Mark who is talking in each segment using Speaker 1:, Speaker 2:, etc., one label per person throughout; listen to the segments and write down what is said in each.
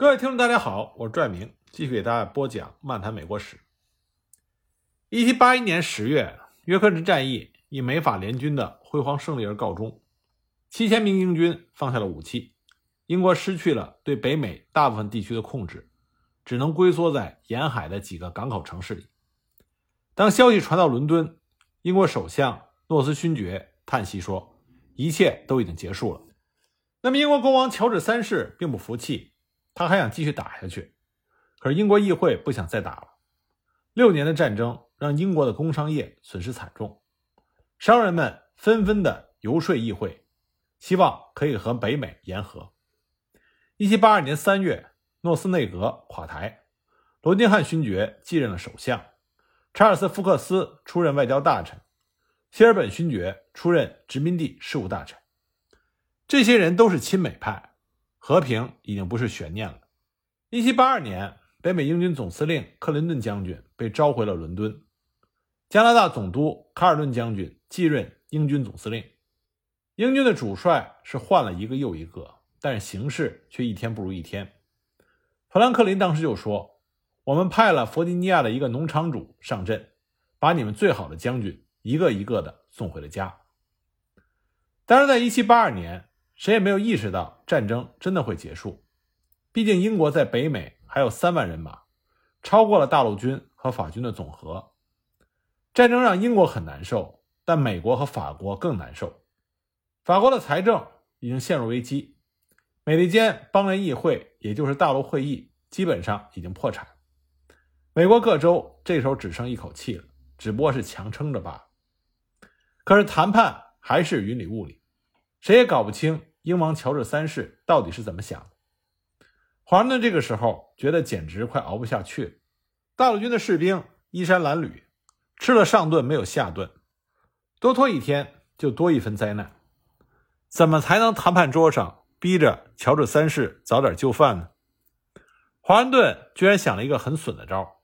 Speaker 1: 各位听众，大家好，我是拽明，继续给大家播讲《漫谈美国史》。一七八一年十月，约克镇战役以美法联军的辉煌胜利而告终，七千名英军放下了武器，英国失去了对北美大部分地区的控制，只能龟缩在沿海的几个港口城市里。当消息传到伦敦，英国首相诺斯勋爵叹息说：“一切都已经结束了。”那么，英国国王乔治三世并不服气。他还想继续打下去，可是英国议会不想再打了。六年的战争让英国的工商业损失惨重，商人们纷纷的游说议会，希望可以和北美言和。一七八二年三月，诺斯内阁垮台，罗丁汉勋爵继任了首相，查尔斯·福克斯出任外交大臣，希尔本勋爵出任殖民地事务大臣。这些人都是亲美派。和平已经不是悬念了。一七八二年，北美英军总司令克林顿将军被召回了伦敦，加拿大总督卡尔顿将军继任英军总司令。英军的主帅是换了一个又一个，但是形势却一天不如一天。富兰克林当时就说：“我们派了弗吉尼亚的一个农场主上阵，把你们最好的将军一个一个的送回了家。”当然，在一七八二年。谁也没有意识到战争真的会结束，毕竟英国在北美还有三万人马，超过了大陆军和法军的总和。战争让英国很难受，但美国和法国更难受。法国的财政已经陷入危机，美利坚邦联议会，也就是大陆会议，基本上已经破产。美国各州这时候只剩一口气了，只不过是强撑着罢了。可是谈判还是云里雾里，谁也搞不清。英王乔治三世到底是怎么想的？华盛顿这个时候觉得简直快熬不下去了。大陆军的士兵衣衫褴褛，吃了上顿没有下顿，多拖一天就多一分灾难。怎么才能谈判桌上逼着乔治三世早点就范呢？华盛顿居然想了一个很损的招，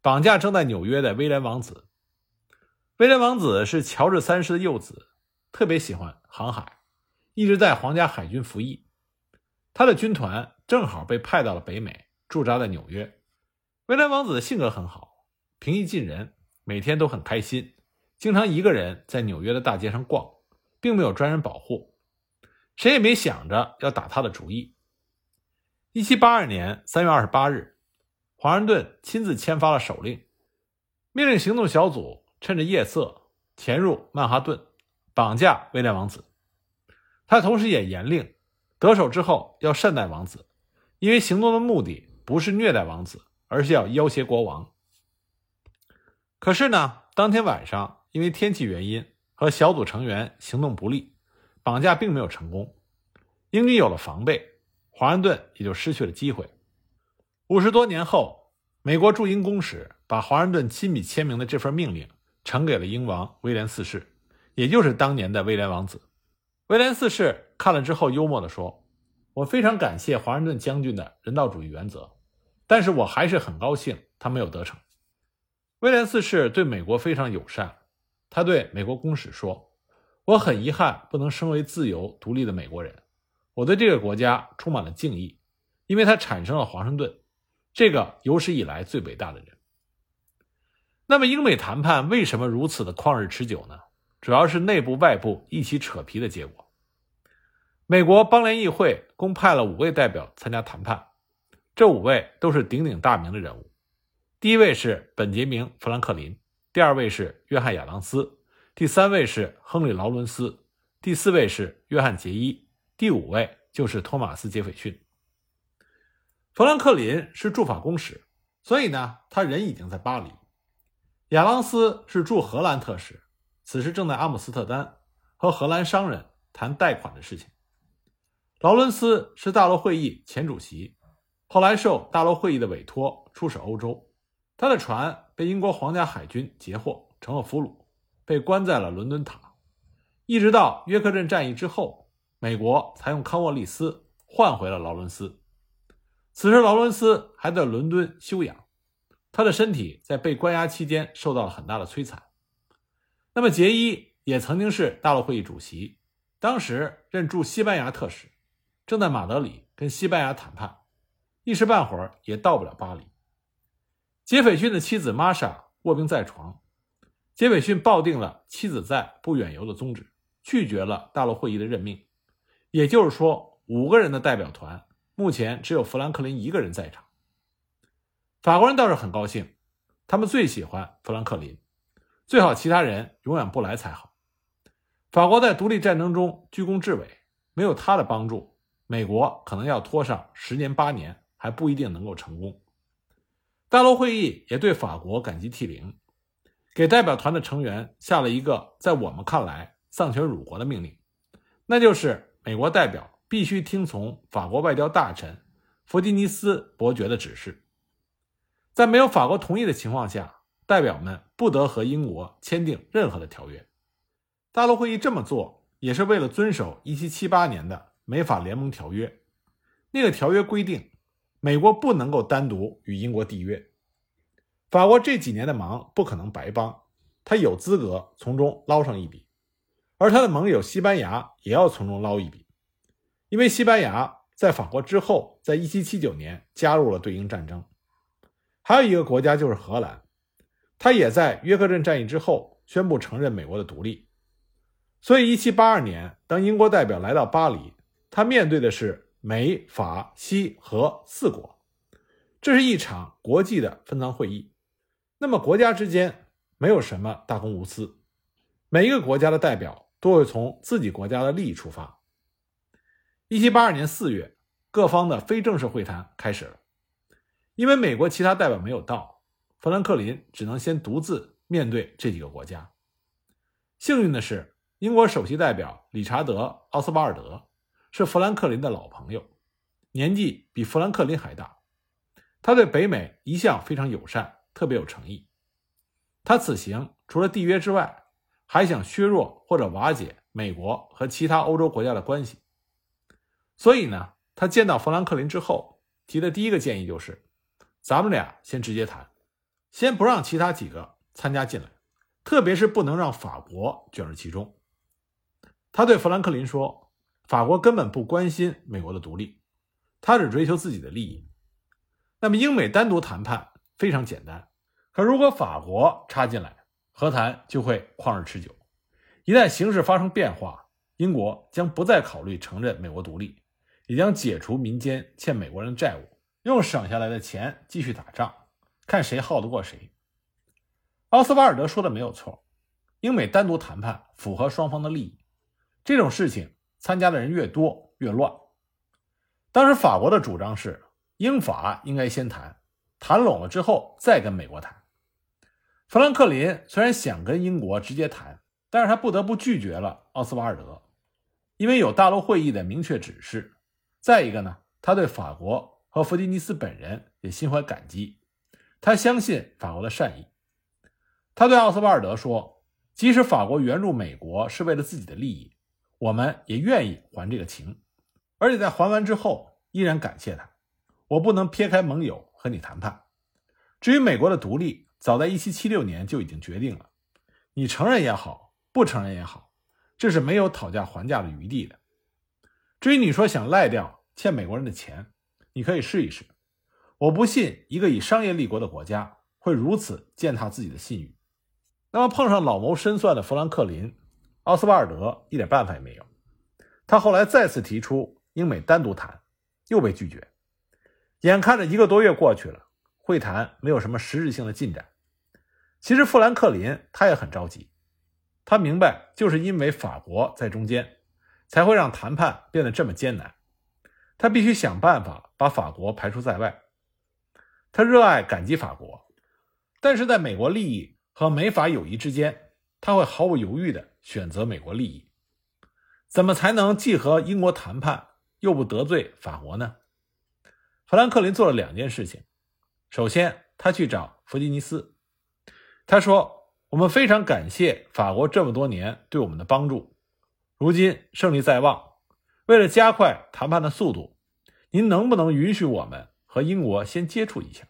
Speaker 1: 绑架正在纽约的威廉王子。威廉王子是乔治三世的幼子，特别喜欢航海。一直在皇家海军服役，他的军团正好被派到了北美，驻扎在纽约。威廉王子的性格很好，平易近人，每天都很开心，经常一个人在纽约的大街上逛，并没有专人保护，谁也没想着要打他的主意。一七八二年三月二十八日，华盛顿亲自签发了手令，命令行动小组趁着夜色潜入曼哈顿，绑架威廉王子。他同时也严令，得手之后要善待王子，因为行动的目的不是虐待王子，而是要要挟国王。可是呢，当天晚上因为天气原因和小组成员行动不利，绑架并没有成功。英军有了防备，华盛顿也就失去了机会。五十多年后，美国驻英公使把华盛顿亲笔签名的这份命令呈给了英王威廉四世，也就是当年的威廉王子。威廉四世看了之后，幽默地说：“我非常感谢华盛顿将军的人道主义原则，但是我还是很高兴他没有得逞。”威廉四世对美国非常友善，他对美国公使说：“我很遗憾不能身为自由独立的美国人，我对这个国家充满了敬意，因为它产生了华盛顿，这个有史以来最伟大的人。”那么，英美谈判为什么如此的旷日持久呢？主要是内部外部一起扯皮的结果。美国邦联议会共派了五位代表参加谈判，这五位都是鼎鼎大名的人物。第一位是本杰明·富兰克林，第二位是约翰·亚当斯，第三位是亨利·劳伦斯，第四位是约翰·杰伊，第五位就是托马斯·杰斐逊。富兰克林是驻法公使，所以呢，他人已经在巴黎。亚当斯是驻荷兰特使。此时正在阿姆斯特丹和荷兰商人谈贷款的事情。劳伦斯是大陆会议前主席，后来受大陆会议的委托出使欧洲。他的船被英国皇家海军截获，成了俘虏，被关在了伦敦塔。一直到约克镇战役之后，美国才用康沃利斯换回了劳伦斯。此时劳伦斯还在伦敦休养，他的身体在被关押期间受到了很大的摧残。那么，杰伊也曾经是大陆会议主席，当时任驻西班牙特使，正在马德里跟西班牙谈判。一时半会儿也到不了巴黎。杰斐逊的妻子玛莎卧病在床，杰斐逊抱定了妻子在不远游的宗旨，拒绝了大陆会议的任命。也就是说，五个人的代表团目前只有富兰克林一个人在场。法国人倒是很高兴，他们最喜欢富兰克林，最好其他人永远不来才好。法国在独立战争中居功至伟，没有他的帮助，美国可能要拖上十年八年，还不一定能够成功。大陆会议也对法国感激涕零，给代表团的成员下了一个在我们看来丧权辱国的命令，那就是美国代表必须听从法国外交大臣弗吉尼斯伯爵的指示，在没有法国同意的情况下，代表们不得和英国签订任何的条约。大陆会议这么做也是为了遵守1778年的美法联盟条约，那个条约规定。美国不能够单独与英国缔约，法国这几年的忙不可能白帮，他有资格从中捞上一笔，而他的盟友西班牙也要从中捞一笔，因为西班牙在法国之后，在1779年加入了对英战争，还有一个国家就是荷兰，他也在约克镇战役之后宣布承认美国的独立，所以1782年当英国代表来到巴黎，他面对的是。美、法、西、和四国，这是一场国际的分赃会议。那么国家之间没有什么大公无私，每一个国家的代表都会从自己国家的利益出发。一七八二年四月，各方的非正式会谈开始了。因为美国其他代表没有到，富兰克林只能先独自面对这几个国家。幸运的是，英国首席代表理查德·奥斯瓦尔德。是富兰克林的老朋友，年纪比富兰克林还大。他对北美一向非常友善，特别有诚意。他此行除了缔约之外，还想削弱或者瓦解美国和其他欧洲国家的关系。所以呢，他见到富兰克林之后，提的第一个建议就是：咱们俩先直接谈，先不让其他几个参加进来，特别是不能让法国卷入其中。他对富兰克林说。法国根本不关心美国的独立，他只追求自己的利益。那么英美单独谈判非常简单，可如果法国插进来，和谈就会旷日持久。一旦形势发生变化，英国将不再考虑承认美国独立，也将解除民间欠美国人的债务，用省下来的钱继续打仗，看谁耗得过谁。奥斯瓦尔德说的没有错，英美单独谈判符合双方的利益，这种事情。参加的人越多越乱。当时法国的主张是，英法应该先谈，谈拢了之后再跟美国谈。富兰克林虽然想跟英国直接谈，但是他不得不拒绝了奥斯瓦尔德，因为有大陆会议的明确指示。再一个呢，他对法国和弗吉尼斯本人也心怀感激，他相信法国的善意。他对奥斯瓦尔德说，即使法国援助美国是为了自己的利益。我们也愿意还这个情，而且在还完之后依然感谢他。我不能撇开盟友和你谈判。至于美国的独立，早在1776年就已经决定了，你承认也好，不承认也好，这是没有讨价还价的余地的。至于你说想赖掉欠美国人的钱，你可以试一试。我不信一个以商业立国的国家会如此践踏自己的信誉。那么碰上老谋深算的富兰克林。奥斯瓦尔德一点办法也没有，他后来再次提出英美单独谈，又被拒绝。眼看着一个多月过去了，会谈没有什么实质性的进展。其实富兰克林他也很着急，他明白就是因为法国在中间，才会让谈判变得这么艰难。他必须想办法把法国排除在外。他热爱感激法国，但是在美国利益和美法友谊之间，他会毫不犹豫的。选择美国利益，怎么才能既和英国谈判又不得罪法国呢？富兰克林做了两件事情。首先，他去找弗吉尼斯，他说：“我们非常感谢法国这么多年对我们的帮助，如今胜利在望，为了加快谈判的速度，您能不能允许我们和英国先接触一下？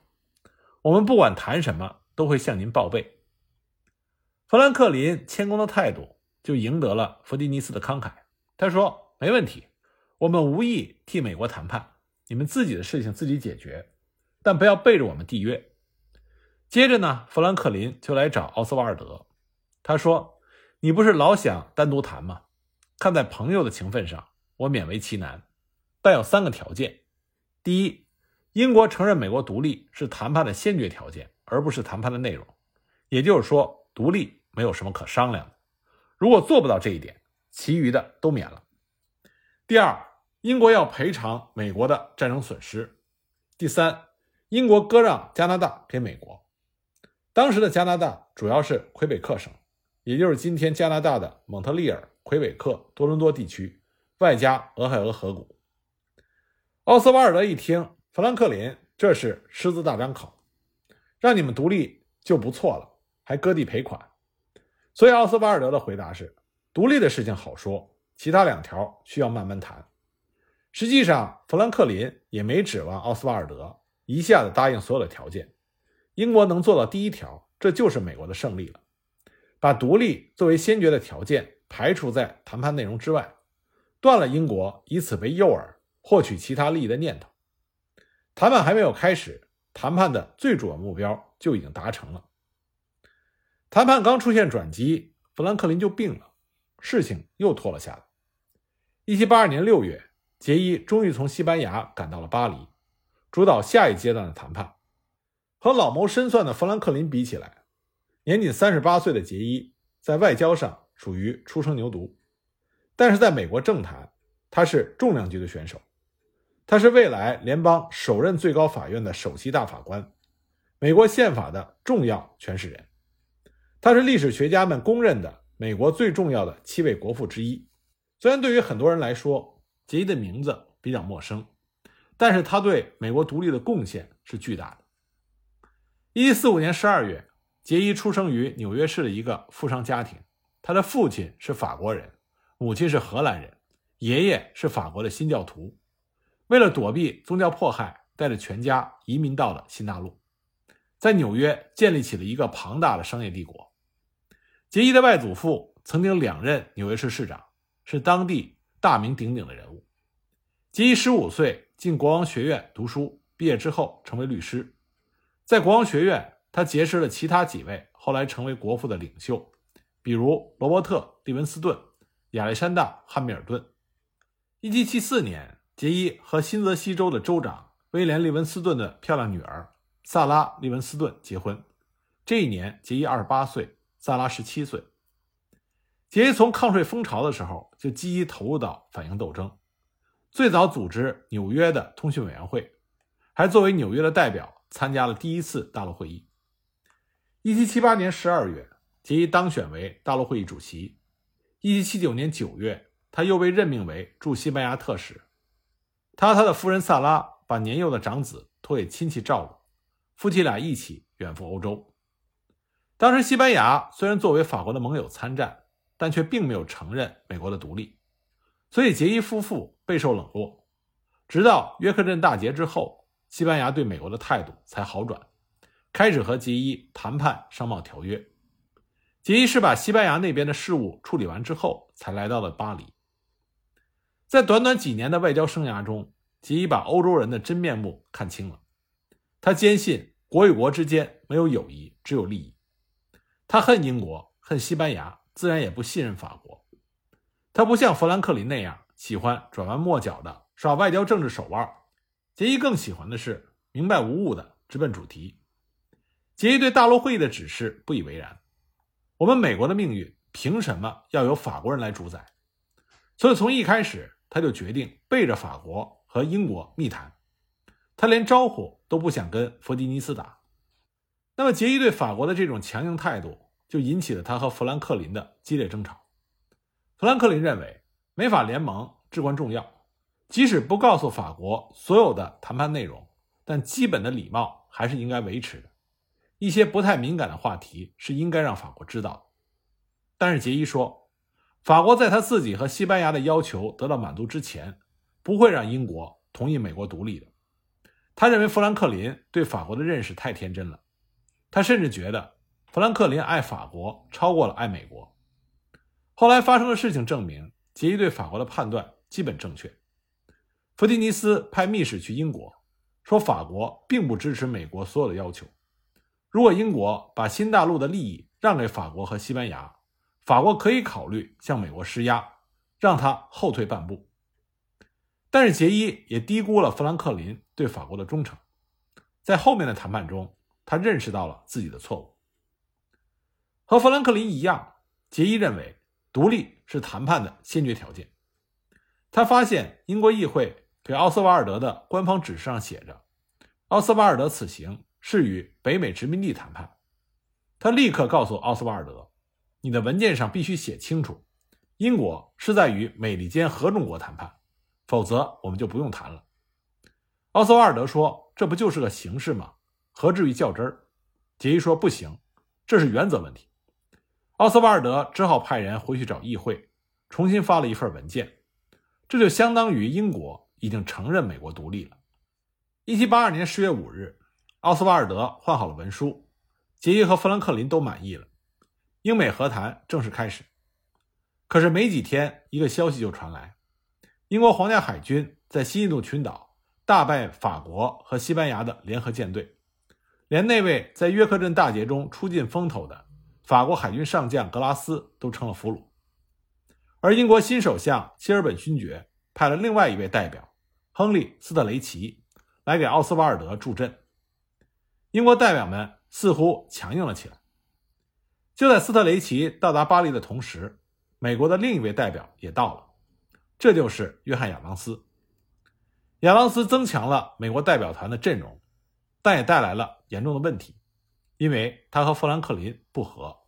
Speaker 1: 我们不管谈什么，都会向您报备。”富兰克林谦恭的态度。就赢得了弗迪尼斯的慷慨。他说：“没问题，我们无意替美国谈判，你们自己的事情自己解决，但不要背着我们缔约。”接着呢，富兰克林就来找奥斯瓦尔德，他说：“你不是老想单独谈吗？看在朋友的情分上，我勉为其难，但有三个条件：第一，英国承认美国独立是谈判的先决条件，而不是谈判的内容，也就是说，独立没有什么可商量的。如果做不到这一点，其余的都免了。第二，英国要赔偿美国的战争损失。第三，英国割让加拿大给美国。当时的加拿大主要是魁北克省，也就是今天加拿大的蒙特利尔、魁北克、多伦多地区，外加俄亥俄河谷。奥斯瓦尔德一听，富兰克林这是狮子大张口，让你们独立就不错了，还割地赔款。所以奥斯瓦尔德的回答是：独立的事情好说，其他两条需要慢慢谈。实际上，富兰克林也没指望奥斯瓦尔德一下子答应所有的条件。英国能做到第一条，这就是美国的胜利了。把独立作为先决的条件排除在谈判内容之外，断了英国以此为诱饵获取其他利益的念头。谈判还没有开始，谈判的最主要目标就已经达成了。谈判刚出现转机，富兰克林就病了，事情又拖了下来。一七八二年六月，杰伊终于从西班牙赶到了巴黎，主导下一阶段的谈判。和老谋深算的富兰克林比起来，年仅三十八岁的杰伊在外交上属于初生牛犊，但是在美国政坛，他是重量级的选手。他是未来联邦首任最高法院的首席大法官，美国宪法的重要诠释人。他是历史学家们公认的美国最重要的七位国父之一。虽然对于很多人来说，杰伊的名字比较陌生，但是他对美国独立的贡献是巨大的。一七四五年十二月，杰伊出生于纽约市的一个富商家庭。他的父亲是法国人，母亲是荷兰人，爷爷是法国的新教徒。为了躲避宗教迫害，带着全家移民到了新大陆，在纽约建立起了一个庞大的商业帝国。杰伊的外祖父曾经两任纽约市市长，是当地大名鼎鼎的人物。杰伊十五岁进国王学院读书，毕业之后成为律师。在国王学院，他结识了其他几位后来成为国父的领袖，比如罗伯特·利文斯顿、亚历山大·汉密尔顿。1774年，杰伊和新泽西州的州长威廉·利文斯顿的漂亮女儿萨拉·利文斯顿结婚。这一年，杰伊28岁，萨拉17岁。杰伊从抗税风潮的时候就积极投入到反英斗争，最早组织纽约的通讯委员会，还作为纽约的代表。参加了第一次大陆会议。一七七八年十二月，杰伊当选为大陆会议主席。一七七九年九月，他又被任命为驻西班牙特使。他和他的夫人萨拉把年幼的长子托给亲戚照顾，夫妻俩一起远赴欧洲。当时，西班牙虽然作为法国的盟友参战，但却并没有承认美国的独立，所以杰伊夫妇备受冷落。直到约克镇大捷之后。西班牙对美国的态度才好转，开始和杰伊谈判商贸条约。杰伊是把西班牙那边的事务处理完之后，才来到了巴黎。在短短几年的外交生涯中，杰伊把欧洲人的真面目看清了。他坚信国与国之间没有友谊，只有利益。他恨英国，恨西班牙，自然也不信任法国。他不像富兰克林那样喜欢转弯抹角的耍外交政治手腕。杰伊更喜欢的是明白无误的直奔主题。杰伊对大陆会议的指示不以为然。我们美国的命运凭什么要由法国人来主宰？所以从一开始他就决定背着法国和英国密谈。他连招呼都不想跟弗吉尼斯打。那么杰伊对法国的这种强硬态度，就引起了他和富兰克林的激烈争吵。富兰克林认为美法联盟至关重要。即使不告诉法国所有的谈判内容，但基本的礼貌还是应该维持的。一些不太敏感的话题是应该让法国知道。但是杰伊说，法国在他自己和西班牙的要求得到满足之前，不会让英国同意美国独立的。他认为富兰克林对法国的认识太天真了。他甚至觉得富兰克林爱法国超过了爱美国。后来发生的事情证明，杰伊对法国的判断基本正确。弗吉尼斯派密使去英国，说法国并不支持美国所有的要求。如果英国把新大陆的利益让给法国和西班牙，法国可以考虑向美国施压，让他后退半步。但是杰伊也低估了富兰克林对法国的忠诚，在后面的谈判中，他认识到了自己的错误。和富兰克林一样，杰伊认为独立是谈判的先决条件。他发现英国议会给奥斯瓦尔德的官方指示上写着，奥斯瓦尔德此行是与北美殖民地谈判。他立刻告诉奥斯瓦尔德：“你的文件上必须写清楚，英国是在与美利坚合众国谈判。”否则我们就不用谈了。奥斯瓦尔德说：“这不就是个形式吗？何至于较真儿？”杰伊说：“不行，这是原则问题。”奥斯瓦尔德只好派人回去找议会，重新发了一份文件。这就相当于英国已经承认美国独立了。一七八二年十月五日，奥斯瓦尔德换好了文书，杰伊和富兰克林都满意了，英美和谈正式开始。可是没几天，一个消息就传来。英国皇家海军在西印度群岛大败法国和西班牙的联合舰队，连那位在约克镇大捷中出尽风头的法国海军上将格拉斯都成了俘虏。而英国新首相希尔本勋爵派了另外一位代表亨利·斯特雷奇来给奥斯瓦尔德助阵。英国代表们似乎强硬了起来。就在斯特雷奇到达巴黎的同时，美国的另一位代表也到了。这就是约翰·亚当斯。亚当斯增强了美国代表团的阵容，但也带来了严重的问题，因为他和富兰克林不和。